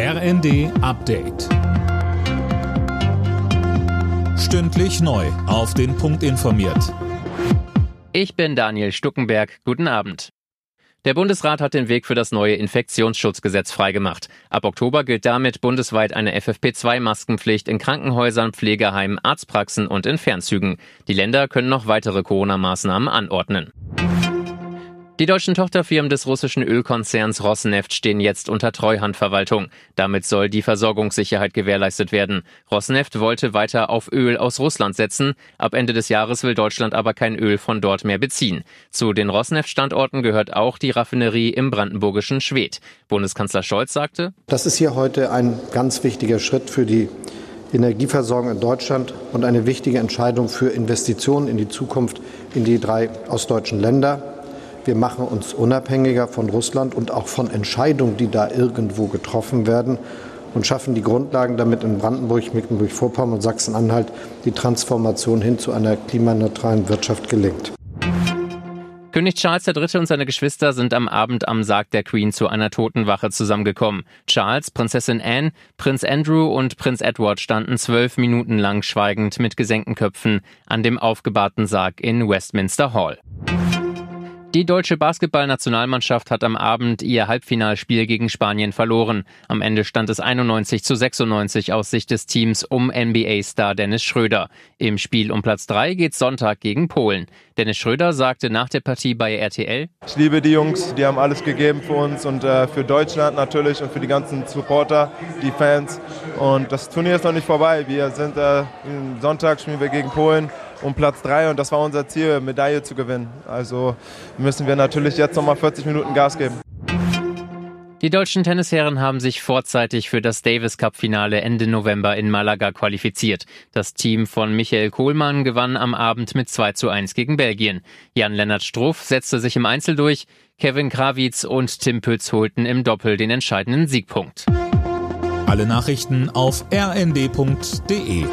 RND Update. Stündlich neu. Auf den Punkt informiert. Ich bin Daniel Stuckenberg. Guten Abend. Der Bundesrat hat den Weg für das neue Infektionsschutzgesetz freigemacht. Ab Oktober gilt damit bundesweit eine FFP2-Maskenpflicht in Krankenhäusern, Pflegeheimen, Arztpraxen und in Fernzügen. Die Länder können noch weitere Corona-Maßnahmen anordnen. Die deutschen Tochterfirmen des russischen Ölkonzerns Rosneft stehen jetzt unter Treuhandverwaltung. Damit soll die Versorgungssicherheit gewährleistet werden. Rosneft wollte weiter auf Öl aus Russland setzen. Ab Ende des Jahres will Deutschland aber kein Öl von dort mehr beziehen. Zu den Rosneft-Standorten gehört auch die Raffinerie im brandenburgischen Schwedt. Bundeskanzler Scholz sagte, Das ist hier heute ein ganz wichtiger Schritt für die Energieversorgung in Deutschland und eine wichtige Entscheidung für Investitionen in die Zukunft in die drei ostdeutschen Länder. Wir machen uns unabhängiger von Russland und auch von Entscheidungen, die da irgendwo getroffen werden und schaffen die Grundlagen, damit in Brandenburg, Mecklenburg-Vorpommern und Sachsen-Anhalt die Transformation hin zu einer klimaneutralen Wirtschaft gelingt. König Charles III. und seine Geschwister sind am Abend am Sarg der Queen zu einer Totenwache zusammengekommen. Charles, Prinzessin Anne, Prinz Andrew und Prinz Edward standen zwölf Minuten lang schweigend mit gesenkten Köpfen an dem aufgebahrten Sarg in Westminster Hall. Die deutsche Basketballnationalmannschaft hat am Abend ihr Halbfinalspiel gegen Spanien verloren. Am Ende stand es 91 zu 96 aus Sicht des Teams um NBA-Star Dennis Schröder. Im Spiel um Platz 3 geht Sonntag gegen Polen. Dennis Schröder sagte nach der Partie bei RTL: Ich liebe die Jungs, die haben alles gegeben für uns und äh, für Deutschland natürlich und für die ganzen Supporter, die Fans. Und das Turnier ist noch nicht vorbei. Wir sind äh, Sonntag spielen wir gegen Polen um Platz 3 und das war unser Ziel, Medaille zu gewinnen. Also müssen wir natürlich jetzt nochmal 40 Minuten Gas geben. Die deutschen Tennisherren haben sich vorzeitig für das Davis Cup Finale Ende November in Malaga qualifiziert. Das Team von Michael Kohlmann gewann am Abend mit 2 zu 1 gegen Belgien. Jan-Lennart Struff setzte sich im Einzel durch. Kevin Krawitz und Tim Pütz holten im Doppel den entscheidenden Siegpunkt. Alle Nachrichten auf rnd.de